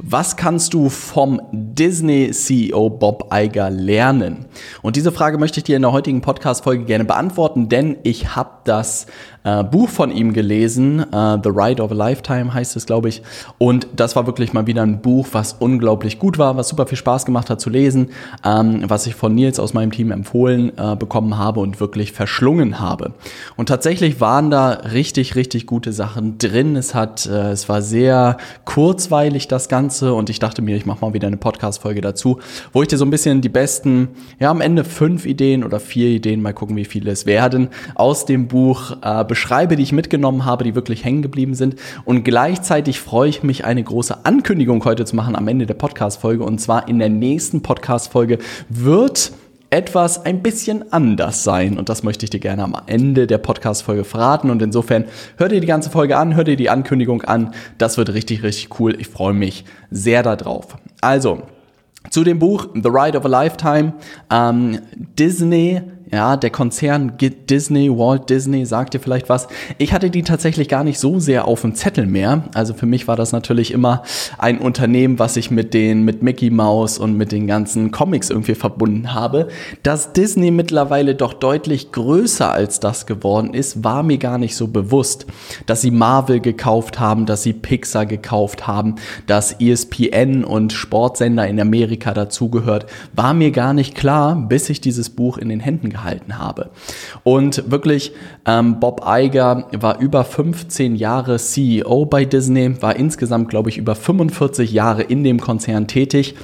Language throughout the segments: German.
Was kannst du vom Disney-CEO Bob Iger lernen? Und diese Frage möchte ich dir in der heutigen Podcast-Folge gerne beantworten, denn ich habe das äh, Buch von ihm gelesen, äh, The Ride of a Lifetime heißt es, glaube ich. Und das war wirklich mal wieder ein Buch, was unglaublich gut war, was super viel Spaß gemacht hat zu lesen, ähm, was ich von Nils aus meinem Team empfohlen äh, bekommen habe und wirklich verschlungen habe. Und tatsächlich waren da richtig, richtig gute Sachen drin. Es hat, äh, es war sehr kurzweilig das Ganze und ich dachte mir, ich mache mal wieder eine Podcast-Folge dazu, wo ich dir so ein bisschen die besten, ja am Ende fünf Ideen oder vier Ideen, mal gucken, wie viele es werden, aus dem Buch äh, beschreibe, die ich mitgenommen habe, die wirklich hängen geblieben sind. Und gleichzeitig freue ich mich, eine große Ankündigung heute zu machen am Ende der Podcast-Folge. Und zwar in der nächsten Podcast-Folge wird etwas ein bisschen anders sein. Und das möchte ich dir gerne am Ende der Podcast-Folge verraten. Und insofern hör dir die ganze Folge an, hör dir die Ankündigung an. Das wird richtig, richtig cool. Ich freue mich sehr darauf. Also, zu dem Buch The Ride of a Lifetime. Ähm, Disney ja, der Konzern Disney, Walt Disney, sagt dir vielleicht was. Ich hatte die tatsächlich gar nicht so sehr auf dem Zettel mehr. Also für mich war das natürlich immer ein Unternehmen, was ich mit den, mit Mickey Mouse und mit den ganzen Comics irgendwie verbunden habe. Dass Disney mittlerweile doch deutlich größer als das geworden ist, war mir gar nicht so bewusst. Dass sie Marvel gekauft haben, dass sie Pixar gekauft haben, dass ESPN und Sportsender in Amerika dazugehört, war mir gar nicht klar, bis ich dieses Buch in den Händen gehalten habe. Und wirklich, ähm, Bob Iger war über 15 Jahre CEO bei Disney, war insgesamt, glaube ich, über 45 Jahre in dem Konzern tätig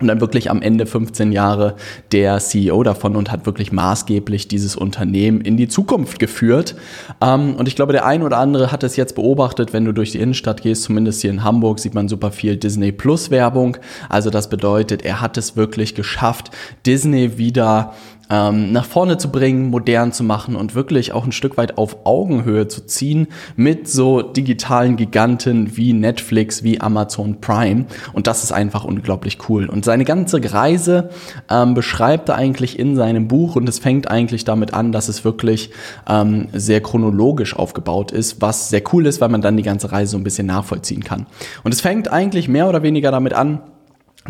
und dann wirklich am Ende 15 Jahre der CEO davon und hat wirklich maßgeblich dieses Unternehmen in die Zukunft geführt. Ähm, und ich glaube, der ein oder andere hat es jetzt beobachtet, wenn du durch die Innenstadt gehst, zumindest hier in Hamburg sieht man super viel Disney Plus Werbung. Also das bedeutet, er hat es wirklich geschafft, Disney wieder ähm, nach vorne zu bringen, modern zu machen und wirklich auch ein Stück weit auf Augenhöhe zu ziehen mit so digitalen Giganten wie Netflix, wie Amazon Prime. Und das ist einfach unglaublich cool. Und seine ganze Reise ähm, beschreibt er eigentlich in seinem Buch und es fängt eigentlich damit an, dass es wirklich ähm, sehr chronologisch aufgebaut ist, was sehr cool ist, weil man dann die ganze Reise so ein bisschen nachvollziehen kann. Und es fängt eigentlich mehr oder weniger damit an,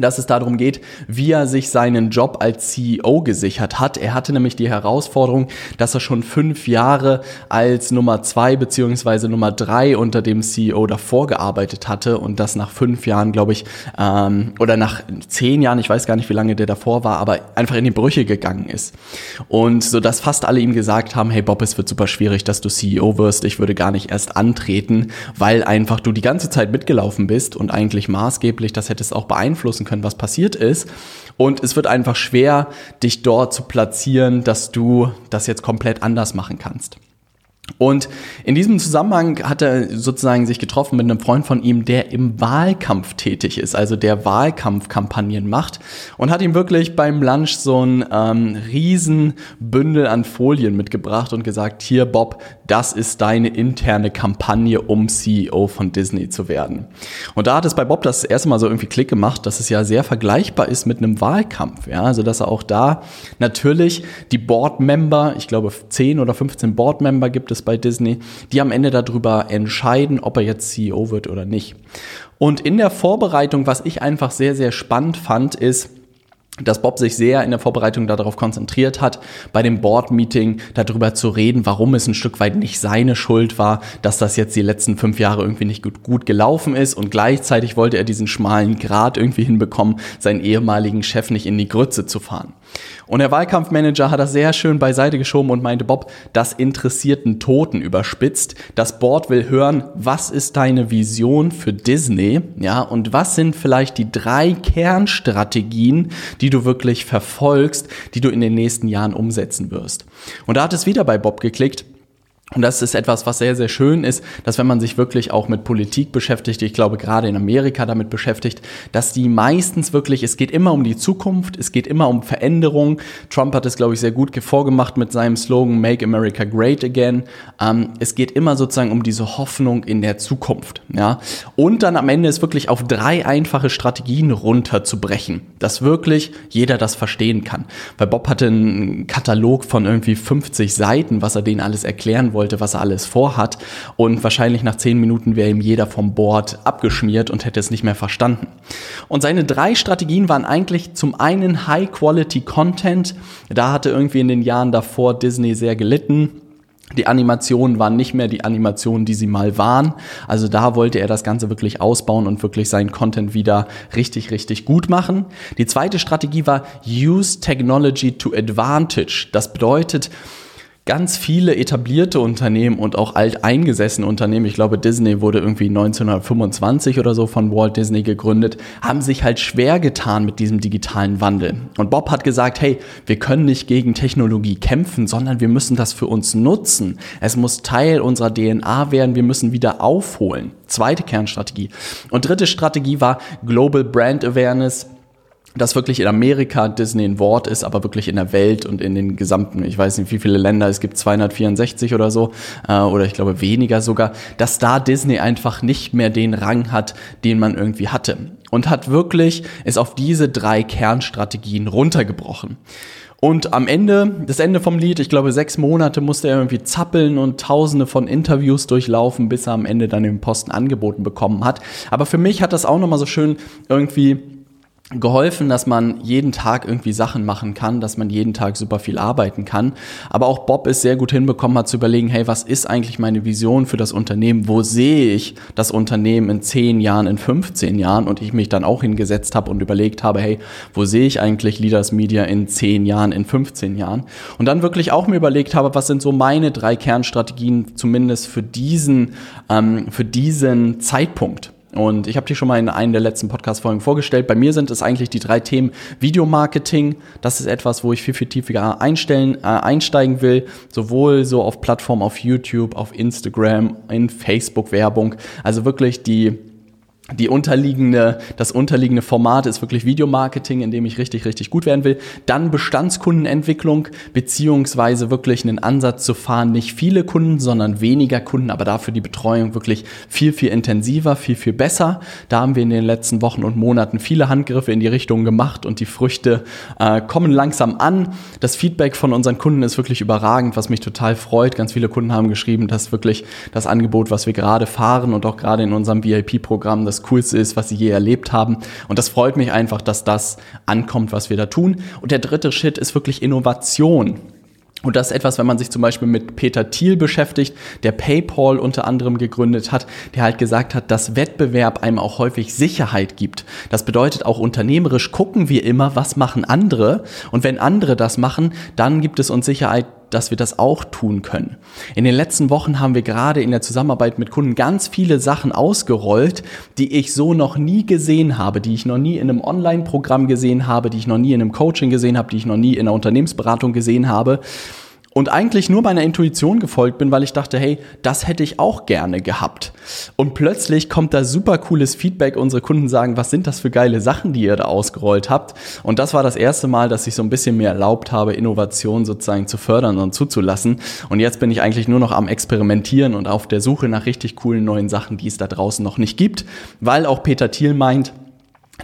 dass es darum geht, wie er sich seinen Job als CEO gesichert hat. Er hatte nämlich die Herausforderung, dass er schon fünf Jahre als Nummer zwei beziehungsweise Nummer drei unter dem CEO davor gearbeitet hatte und das nach fünf Jahren, glaube ich, ähm, oder nach zehn Jahren, ich weiß gar nicht, wie lange der davor war, aber einfach in die Brüche gegangen ist. Und so dass fast alle ihm gesagt haben, hey Bob, es wird super schwierig, dass du CEO wirst. Ich würde gar nicht erst antreten, weil einfach du die ganze Zeit mitgelaufen bist und eigentlich maßgeblich das hättest auch beeinflussen beeinflussen können, was passiert ist. Und es wird einfach schwer, dich dort zu platzieren, dass du das jetzt komplett anders machen kannst. Und in diesem Zusammenhang hat er sozusagen sich getroffen mit einem Freund von ihm, der im Wahlkampf tätig ist, also der Wahlkampfkampagnen macht und hat ihm wirklich beim Lunch so ein ähm, Riesenbündel an Folien mitgebracht und gesagt, hier Bob, das ist deine interne Kampagne, um CEO von Disney zu werden. Und da hat es bei Bob das erste Mal so irgendwie Klick gemacht, dass es ja sehr vergleichbar ist mit einem Wahlkampf, ja, also dass er auch da natürlich die Board-Member, ich glaube 10 oder 15 Board-Member gibt es ist bei Disney, die am Ende darüber entscheiden, ob er jetzt CEO wird oder nicht. Und in der Vorbereitung, was ich einfach sehr, sehr spannend fand, ist, dass Bob sich sehr in der Vorbereitung darauf konzentriert hat, bei dem Board-Meeting darüber zu reden, warum es ein Stück weit nicht seine Schuld war, dass das jetzt die letzten fünf Jahre irgendwie nicht gut, gut gelaufen ist und gleichzeitig wollte er diesen schmalen Grad irgendwie hinbekommen, seinen ehemaligen Chef nicht in die Grütze zu fahren. Und der Wahlkampfmanager hat das sehr schön beiseite geschoben und meinte, Bob, das interessiert einen Toten überspitzt. Das Board will hören, was ist deine Vision für Disney? Ja, und was sind vielleicht die drei Kernstrategien, die du wirklich verfolgst, die du in den nächsten Jahren umsetzen wirst? Und da hat es wieder bei Bob geklickt. Und das ist etwas, was sehr, sehr schön ist, dass wenn man sich wirklich auch mit Politik beschäftigt, ich glaube gerade in Amerika damit beschäftigt, dass die meistens wirklich, es geht immer um die Zukunft, es geht immer um Veränderung. Trump hat es, glaube ich, sehr gut vorgemacht mit seinem Slogan Make America Great Again. Ähm, es geht immer sozusagen um diese Hoffnung in der Zukunft. Ja? Und dann am Ende ist wirklich auf drei einfache Strategien runterzubrechen, dass wirklich jeder das verstehen kann. Weil Bob hatte einen Katalog von irgendwie 50 Seiten, was er denen alles erklären wollte wollte, was er alles vorhat. Und wahrscheinlich nach zehn Minuten wäre ihm jeder vom Board abgeschmiert und hätte es nicht mehr verstanden. Und seine drei Strategien waren eigentlich zum einen High-Quality-Content. Da hatte irgendwie in den Jahren davor Disney sehr gelitten. Die Animationen waren nicht mehr die Animationen, die sie mal waren. Also da wollte er das Ganze wirklich ausbauen und wirklich seinen Content wieder richtig, richtig gut machen. Die zweite Strategie war Use Technology to Advantage. Das bedeutet, ganz viele etablierte Unternehmen und auch alteingesessene Unternehmen, ich glaube Disney wurde irgendwie 1925 oder so von Walt Disney gegründet, haben sich halt schwer getan mit diesem digitalen Wandel. Und Bob hat gesagt, hey, wir können nicht gegen Technologie kämpfen, sondern wir müssen das für uns nutzen. Es muss Teil unserer DNA werden, wir müssen wieder aufholen. Zweite Kernstrategie. Und dritte Strategie war Global Brand Awareness dass wirklich in Amerika Disney ein Wort ist, aber wirklich in der Welt und in den gesamten, ich weiß nicht, wie viele Länder, es gibt 264 oder so, äh, oder ich glaube weniger sogar, dass da Disney einfach nicht mehr den Rang hat, den man irgendwie hatte. Und hat wirklich, ist auf diese drei Kernstrategien runtergebrochen. Und am Ende, das Ende vom Lied, ich glaube, sechs Monate musste er irgendwie zappeln und tausende von Interviews durchlaufen, bis er am Ende dann den Posten angeboten bekommen hat. Aber für mich hat das auch nochmal so schön irgendwie geholfen, dass man jeden Tag irgendwie Sachen machen kann, dass man jeden Tag super viel arbeiten kann. Aber auch Bob ist sehr gut hinbekommen hat zu überlegen, hey, was ist eigentlich meine Vision für das Unternehmen? Wo sehe ich das Unternehmen in 10 Jahren, in 15 Jahren? Und ich mich dann auch hingesetzt habe und überlegt habe, hey, wo sehe ich eigentlich Leaders Media in 10 Jahren, in 15 Jahren? Und dann wirklich auch mir überlegt habe, was sind so meine drei Kernstrategien zumindest für diesen, ähm, für diesen Zeitpunkt? Und ich habe die schon mal in einem der letzten Podcast-Folgen vorgestellt. Bei mir sind es eigentlich die drei Themen Videomarketing. Das ist etwas, wo ich viel, viel tiefer einstellen, äh, einsteigen will. Sowohl so auf Plattformen auf YouTube, auf Instagram, in Facebook-Werbung. Also wirklich die die unterliegende, das unterliegende Format ist wirklich Videomarketing, in dem ich richtig, richtig gut werden will. Dann Bestandskundenentwicklung, beziehungsweise wirklich einen Ansatz zu fahren, nicht viele Kunden, sondern weniger Kunden, aber dafür die Betreuung wirklich viel, viel intensiver, viel, viel besser. Da haben wir in den letzten Wochen und Monaten viele Handgriffe in die Richtung gemacht und die Früchte äh, kommen langsam an. Das Feedback von unseren Kunden ist wirklich überragend, was mich total freut. Ganz viele Kunden haben geschrieben, dass wirklich das Angebot, was wir gerade fahren und auch gerade in unserem VIP-Programm, das Coolste ist, was sie je erlebt haben. Und das freut mich einfach, dass das ankommt, was wir da tun. Und der dritte Schritt ist wirklich Innovation. Und das ist etwas, wenn man sich zum Beispiel mit Peter Thiel beschäftigt, der PayPal unter anderem gegründet hat, der halt gesagt hat, dass Wettbewerb einem auch häufig Sicherheit gibt. Das bedeutet auch unternehmerisch gucken wir immer, was machen andere. Und wenn andere das machen, dann gibt es uns Sicherheit, dass wir das auch tun können. In den letzten Wochen haben wir gerade in der Zusammenarbeit mit Kunden ganz viele Sachen ausgerollt, die ich so noch nie gesehen habe, die ich noch nie in einem Online-Programm gesehen habe, die ich noch nie in einem Coaching gesehen habe, die ich noch nie in einer Unternehmensberatung gesehen habe und eigentlich nur meiner Intuition gefolgt bin, weil ich dachte, hey, das hätte ich auch gerne gehabt. Und plötzlich kommt da super cooles Feedback. Unsere Kunden sagen, was sind das für geile Sachen, die ihr da ausgerollt habt? Und das war das erste Mal, dass ich so ein bisschen mehr erlaubt habe, Innovation sozusagen zu fördern und zuzulassen. Und jetzt bin ich eigentlich nur noch am Experimentieren und auf der Suche nach richtig coolen neuen Sachen, die es da draußen noch nicht gibt, weil auch Peter Thiel meint,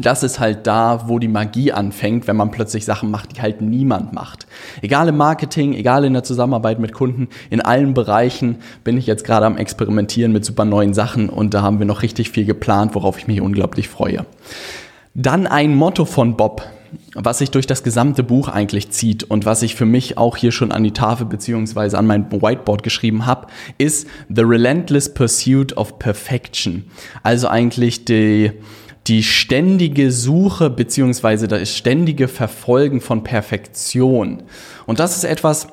das ist halt da, wo die Magie anfängt, wenn man plötzlich Sachen macht, die halt niemand macht. Egal im Marketing, egal in der Zusammenarbeit mit Kunden, in allen Bereichen bin ich jetzt gerade am Experimentieren mit super neuen Sachen und da haben wir noch richtig viel geplant, worauf ich mich unglaublich freue. Dann ein Motto von Bob, was sich durch das gesamte Buch eigentlich zieht und was ich für mich auch hier schon an die Tafel beziehungsweise an mein Whiteboard geschrieben habe, ist The Relentless Pursuit of Perfection. Also eigentlich die die ständige Suche beziehungsweise das ständige Verfolgen von Perfektion. Und das ist etwas,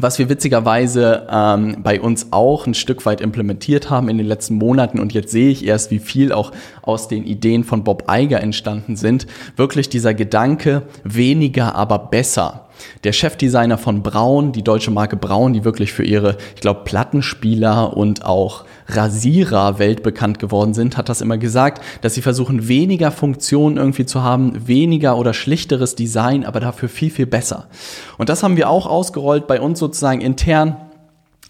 was wir witzigerweise ähm, bei uns auch ein Stück weit implementiert haben in den letzten Monaten und jetzt sehe ich erst, wie viel auch aus den Ideen von Bob Eiger entstanden sind. Wirklich dieser Gedanke, weniger, aber besser. Der Chefdesigner von Braun, die deutsche Marke Braun, die wirklich für ihre, ich glaube, Plattenspieler und auch Rasierer weltbekannt geworden sind, hat das immer gesagt, dass sie versuchen, weniger Funktionen irgendwie zu haben, weniger oder schlichteres Design, aber dafür viel, viel besser. Und das haben wir auch ausgerollt bei uns sozusagen intern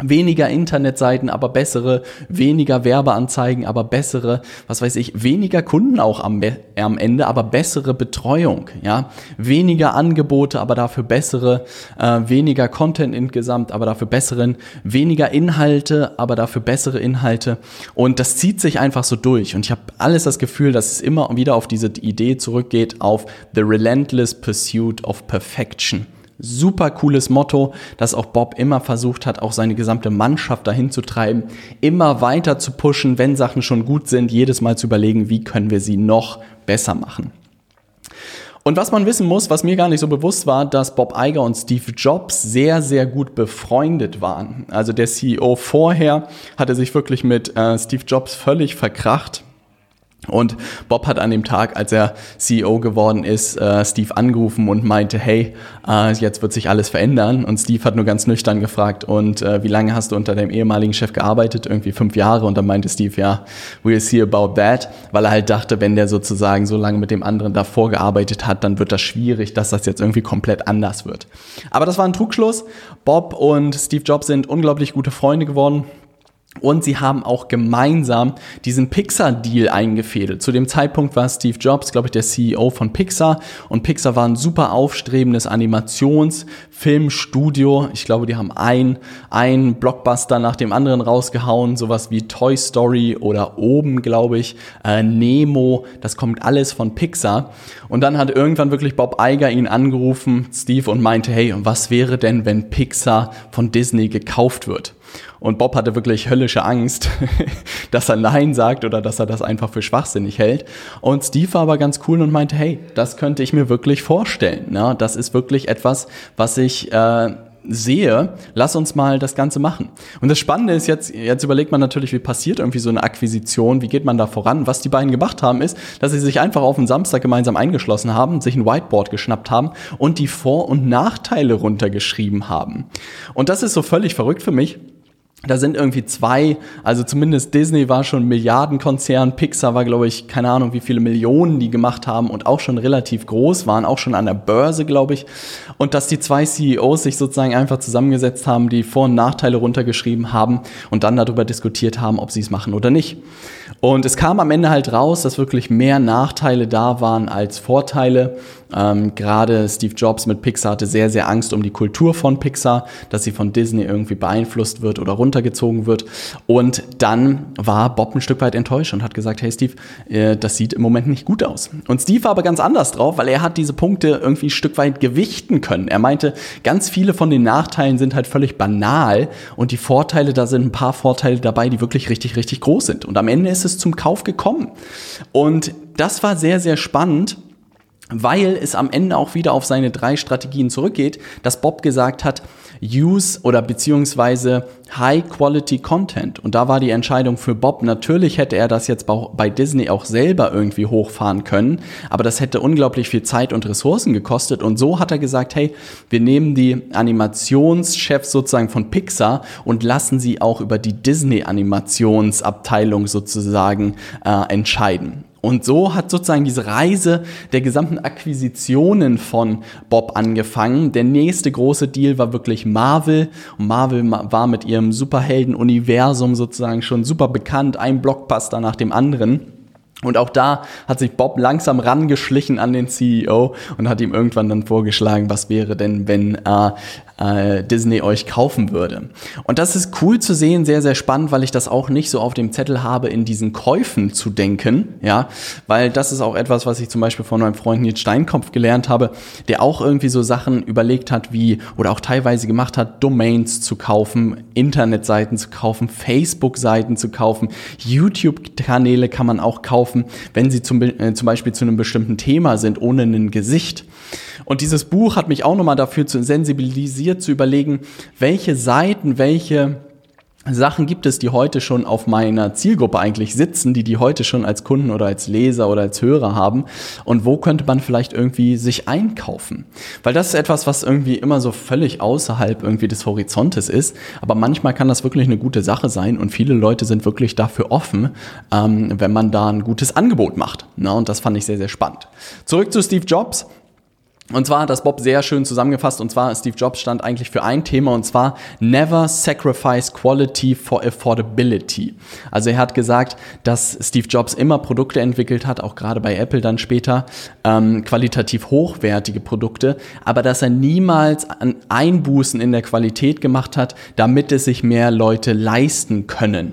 weniger Internetseiten, aber bessere, weniger Werbeanzeigen, aber bessere, was weiß ich, weniger Kunden auch am, am Ende, aber bessere Betreuung, ja, weniger Angebote, aber dafür bessere, äh, weniger Content insgesamt, aber dafür besseren, weniger Inhalte, aber dafür bessere Inhalte. Und das zieht sich einfach so durch. Und ich habe alles das Gefühl, dass es immer wieder auf diese Idee zurückgeht, auf the relentless pursuit of perfection. Super cooles Motto, das auch Bob immer versucht hat, auch seine gesamte Mannschaft dahin zu treiben, immer weiter zu pushen, wenn Sachen schon gut sind, jedes Mal zu überlegen, wie können wir sie noch besser machen. Und was man wissen muss, was mir gar nicht so bewusst war, dass Bob Iger und Steve Jobs sehr, sehr gut befreundet waren. Also der CEO vorher hatte sich wirklich mit äh, Steve Jobs völlig verkracht und Bob hat an dem Tag, als er CEO geworden ist, äh, Steve angerufen und meinte, hey, äh, jetzt wird sich alles verändern. Und Steve hat nur ganz nüchtern gefragt, und äh, wie lange hast du unter deinem ehemaligen Chef gearbeitet? Irgendwie fünf Jahre. Und dann meinte Steve, ja, we'll see about that, weil er halt dachte, wenn der sozusagen so lange mit dem anderen davor gearbeitet hat, dann wird das schwierig, dass das jetzt irgendwie komplett anders wird. Aber das war ein Trugschluss. Bob und Steve Jobs sind unglaublich gute Freunde geworden. Und sie haben auch gemeinsam diesen Pixar-Deal eingefädelt. Zu dem Zeitpunkt war Steve Jobs, glaube ich, der CEO von Pixar. Und Pixar war ein super aufstrebendes Animationsfilmstudio. Ich glaube, die haben ein, ein Blockbuster nach dem anderen rausgehauen. Sowas wie Toy Story oder oben, glaube ich, äh, Nemo. Das kommt alles von Pixar. Und dann hat irgendwann wirklich Bob Iger ihn angerufen, Steve, und meinte, hey, was wäre denn, wenn Pixar von Disney gekauft wird? Und Bob hatte wirklich höllische Angst, dass er Nein sagt oder dass er das einfach für schwachsinnig hält. Und Steve war aber ganz cool und meinte, hey, das könnte ich mir wirklich vorstellen. Ne? Das ist wirklich etwas, was ich äh, sehe, lass uns mal das Ganze machen. Und das Spannende ist jetzt, jetzt überlegt man natürlich, wie passiert irgendwie so eine Akquisition, wie geht man da voran? Was die beiden gemacht haben, ist, dass sie sich einfach auf einen Samstag gemeinsam eingeschlossen haben, sich ein Whiteboard geschnappt haben und die Vor- und Nachteile runtergeschrieben haben. Und das ist so völlig verrückt für mich, da sind irgendwie zwei, also zumindest Disney war schon Milliardenkonzern, Pixar war, glaube ich, keine Ahnung, wie viele Millionen die gemacht haben und auch schon relativ groß, waren auch schon an der Börse, glaube ich. Und dass die zwei CEOs sich sozusagen einfach zusammengesetzt haben, die Vor- und Nachteile runtergeschrieben haben und dann darüber diskutiert haben, ob sie es machen oder nicht. Und es kam am Ende halt raus, dass wirklich mehr Nachteile da waren als Vorteile. Ähm, Gerade Steve Jobs mit Pixar hatte sehr, sehr Angst um die Kultur von Pixar, dass sie von Disney irgendwie beeinflusst wird oder runtergezogen wird. Und dann war Bob ein Stück weit enttäuscht und hat gesagt, hey Steve, äh, das sieht im Moment nicht gut aus. Und Steve war aber ganz anders drauf, weil er hat diese Punkte irgendwie ein Stück weit gewichten können. Er meinte, ganz viele von den Nachteilen sind halt völlig banal und die Vorteile, da sind ein paar Vorteile dabei, die wirklich richtig, richtig groß sind. Und am Ende ist es zum Kauf gekommen. Und das war sehr, sehr spannend weil es am Ende auch wieder auf seine drei Strategien zurückgeht, dass Bob gesagt hat, use oder beziehungsweise High Quality Content. Und da war die Entscheidung für Bob, natürlich hätte er das jetzt bei Disney auch selber irgendwie hochfahren können, aber das hätte unglaublich viel Zeit und Ressourcen gekostet. Und so hat er gesagt, hey, wir nehmen die Animationschefs sozusagen von Pixar und lassen sie auch über die Disney Animationsabteilung sozusagen äh, entscheiden. Und so hat sozusagen diese Reise der gesamten Akquisitionen von Bob angefangen. Der nächste große Deal war wirklich Marvel. Und Marvel war mit ihrem Superhelden-Universum sozusagen schon super bekannt, ein Blockbuster nach dem anderen. Und auch da hat sich Bob langsam rangeschlichen an den CEO und hat ihm irgendwann dann vorgeschlagen, was wäre denn, wenn äh, äh, Disney euch kaufen würde. Und das ist cool zu sehen, sehr, sehr spannend, weil ich das auch nicht so auf dem Zettel habe, in diesen Käufen zu denken, ja, weil das ist auch etwas, was ich zum Beispiel von meinem Freund Nils Steinkopf gelernt habe, der auch irgendwie so Sachen überlegt hat, wie, oder auch teilweise gemacht hat, Domains zu kaufen, Internetseiten zu kaufen, Facebook-Seiten zu kaufen, YouTube-Kanäle kann man auch kaufen, wenn sie zum, äh, zum Beispiel zu einem bestimmten Thema sind, ohne ein Gesicht. Und dieses Buch hat mich auch nochmal dafür zu sensibilisieren, zu überlegen, welche Seiten, welche Sachen gibt es, die heute schon auf meiner Zielgruppe eigentlich sitzen, die die heute schon als Kunden oder als Leser oder als Hörer haben und wo könnte man vielleicht irgendwie sich einkaufen? Weil das ist etwas, was irgendwie immer so völlig außerhalb irgendwie des Horizontes ist, aber manchmal kann das wirklich eine gute Sache sein und viele Leute sind wirklich dafür offen, ähm, wenn man da ein gutes Angebot macht. Na, und das fand ich sehr, sehr spannend. Zurück zu Steve Jobs. Und zwar hat das Bob sehr schön zusammengefasst. Und zwar Steve Jobs stand eigentlich für ein Thema und zwar Never sacrifice quality for affordability. Also er hat gesagt, dass Steve Jobs immer Produkte entwickelt hat, auch gerade bei Apple dann später, ähm, qualitativ hochwertige Produkte, aber dass er niemals an Einbußen in der Qualität gemacht hat, damit es sich mehr Leute leisten können.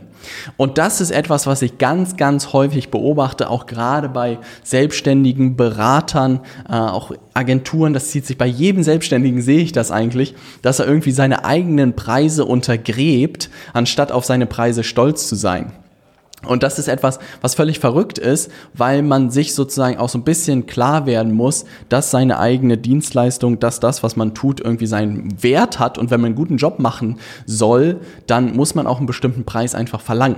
Und das ist etwas, was ich ganz, ganz häufig beobachte, auch gerade bei selbstständigen Beratern, äh, auch Agenturen, das zieht sich bei jedem Selbstständigen, sehe ich das eigentlich, dass er irgendwie seine eigenen Preise untergräbt, anstatt auf seine Preise stolz zu sein. Und das ist etwas, was völlig verrückt ist, weil man sich sozusagen auch so ein bisschen klar werden muss, dass seine eigene Dienstleistung, dass das, was man tut, irgendwie seinen Wert hat. Und wenn man einen guten Job machen soll, dann muss man auch einen bestimmten Preis einfach verlangen.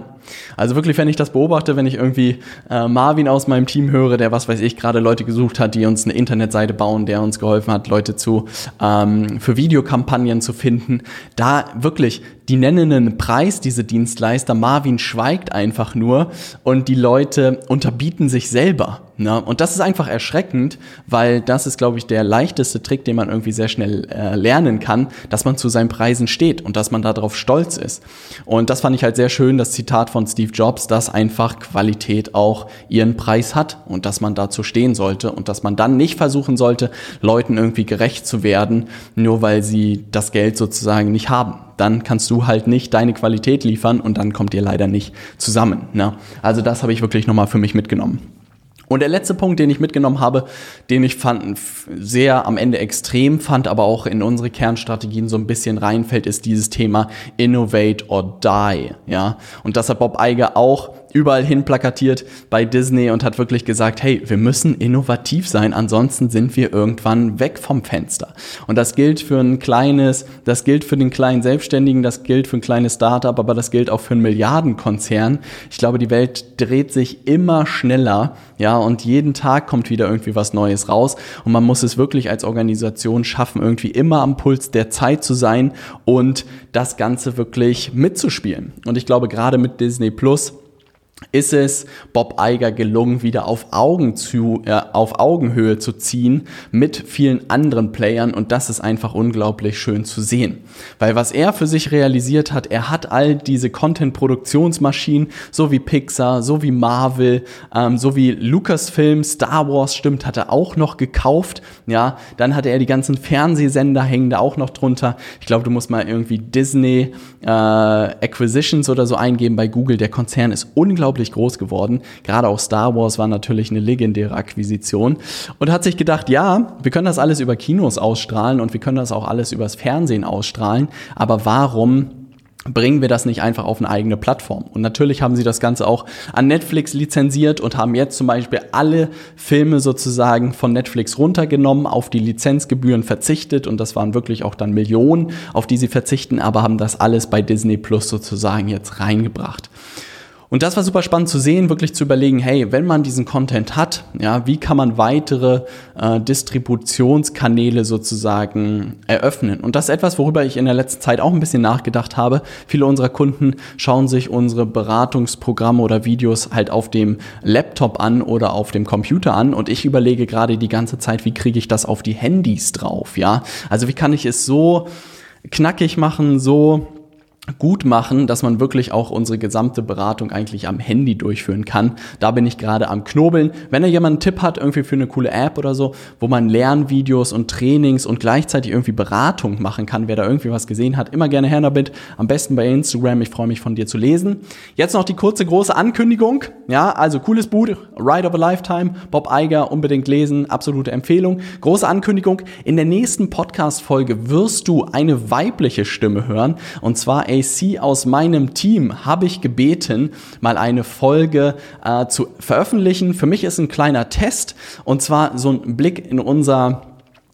Also wirklich, wenn ich das beobachte, wenn ich irgendwie äh, Marvin aus meinem Team höre, der was weiß ich gerade Leute gesucht hat, die uns eine Internetseite bauen, der uns geholfen hat, Leute zu ähm, für Videokampagnen zu finden, da wirklich, die nennen einen Preis, diese Dienstleister. Marvin schweigt einfach nur und die Leute unterbieten sich selber. Ne? Und das ist einfach erschreckend, weil das ist, glaube ich, der leichteste Trick, den man irgendwie sehr schnell äh, lernen kann, dass man zu seinen Preisen steht und dass man darauf stolz ist. Und das fand ich halt sehr schön, das Zitat von Steve Jobs, dass einfach Qualität auch ihren Preis hat und dass man dazu stehen sollte und dass man dann nicht versuchen sollte, Leuten irgendwie gerecht zu werden, nur weil sie das Geld sozusagen nicht haben dann kannst du halt nicht deine Qualität liefern und dann kommt ihr leider nicht zusammen. Ne? Also das habe ich wirklich nochmal für mich mitgenommen. Und der letzte Punkt, den ich mitgenommen habe, den ich fand, sehr am Ende extrem fand, aber auch in unsere Kernstrategien so ein bisschen reinfällt, ist dieses Thema Innovate or Die. Ja, und das hat Bob Iger auch überall hin plakatiert bei Disney und hat wirklich gesagt, hey, wir müssen innovativ sein, ansonsten sind wir irgendwann weg vom Fenster. Und das gilt für ein kleines, das gilt für den kleinen Selbstständigen, das gilt für ein kleines Startup, aber das gilt auch für einen Milliardenkonzern. Ich glaube, die Welt dreht sich immer schneller, ja, und jeden Tag kommt wieder irgendwie was Neues raus und man muss es wirklich als Organisation schaffen, irgendwie immer am Puls der Zeit zu sein und das Ganze wirklich mitzuspielen. Und ich glaube, gerade mit Disney Plus, ist es Bob Iger gelungen, wieder auf, Augen zu, äh, auf Augenhöhe zu ziehen mit vielen anderen Playern und das ist einfach unglaublich schön zu sehen. Weil was er für sich realisiert hat, er hat all diese Content-Produktionsmaschinen, so wie Pixar, so wie Marvel, ähm, so wie Lucasfilm, Star Wars, stimmt, hat er auch noch gekauft. Ja, dann hatte er die ganzen Fernsehsender hängen da auch noch drunter. Ich glaube, du musst mal irgendwie Disney äh, Acquisitions oder so eingeben bei Google. Der Konzern ist unglaublich unglaublich groß geworden. Gerade auch Star Wars war natürlich eine legendäre Akquisition und hat sich gedacht, ja, wir können das alles über Kinos ausstrahlen und wir können das auch alles übers Fernsehen ausstrahlen, aber warum bringen wir das nicht einfach auf eine eigene Plattform. Und natürlich haben sie das Ganze auch an Netflix lizenziert und haben jetzt zum Beispiel alle Filme sozusagen von Netflix runtergenommen, auf die Lizenzgebühren verzichtet und das waren wirklich auch dann Millionen, auf die sie verzichten, aber haben das alles bei Disney Plus sozusagen jetzt reingebracht. Und das war super spannend zu sehen, wirklich zu überlegen, hey, wenn man diesen Content hat, ja, wie kann man weitere äh, Distributionskanäle sozusagen eröffnen? Und das ist etwas, worüber ich in der letzten Zeit auch ein bisschen nachgedacht habe. Viele unserer Kunden schauen sich unsere Beratungsprogramme oder Videos halt auf dem Laptop an oder auf dem Computer an und ich überlege gerade die ganze Zeit, wie kriege ich das auf die Handys drauf, ja? Also wie kann ich es so knackig machen, so gut machen, dass man wirklich auch unsere gesamte Beratung eigentlich am Handy durchführen kann. Da bin ich gerade am Knobeln. Wenn da jemand einen Tipp hat, irgendwie für eine coole App oder so, wo man Lernvideos und Trainings und gleichzeitig irgendwie Beratung machen kann, wer da irgendwie was gesehen hat, immer gerne her damit. Am besten bei Instagram. Ich freue mich von dir zu lesen. Jetzt noch die kurze, große Ankündigung. Ja, also cooles Buch, Ride of a Lifetime, Bob Eiger, unbedingt lesen, absolute Empfehlung. Große Ankündigung. In der nächsten Podcast-Folge wirst du eine weibliche Stimme hören. Und zwar AC aus meinem Team habe ich gebeten, mal eine Folge äh, zu veröffentlichen. Für mich ist ein kleiner Test und zwar so ein Blick in unser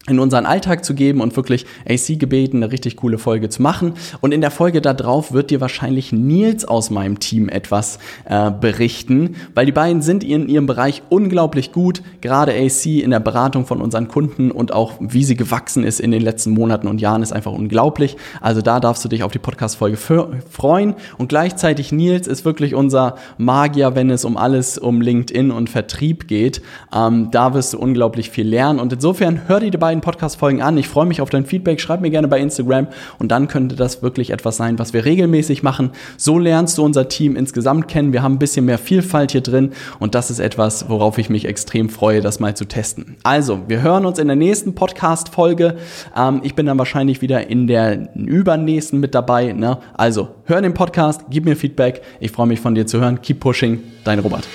in unseren Alltag zu geben und wirklich AC gebeten, eine richtig coole Folge zu machen. Und in der Folge darauf wird dir wahrscheinlich Nils aus meinem Team etwas äh, berichten, weil die beiden sind in ihrem Bereich unglaublich gut. Gerade AC in der Beratung von unseren Kunden und auch wie sie gewachsen ist in den letzten Monaten und Jahren ist einfach unglaublich. Also da darfst du dich auf die Podcast-Folge freuen. Und gleichzeitig Nils ist wirklich unser Magier, wenn es um alles um LinkedIn und Vertrieb geht. Ähm, da wirst du unglaublich viel lernen. Und insofern hör dir die beiden beiden Podcast-Folgen an. Ich freue mich auf dein Feedback. Schreib mir gerne bei Instagram und dann könnte das wirklich etwas sein, was wir regelmäßig machen. So lernst du unser Team insgesamt kennen. Wir haben ein bisschen mehr Vielfalt hier drin und das ist etwas, worauf ich mich extrem freue, das mal zu testen. Also, wir hören uns in der nächsten Podcast-Folge. Ähm, ich bin dann wahrscheinlich wieder in der übernächsten mit dabei. Ne? Also, hör den Podcast, gib mir Feedback. Ich freue mich von dir zu hören. Keep pushing. Dein Robert.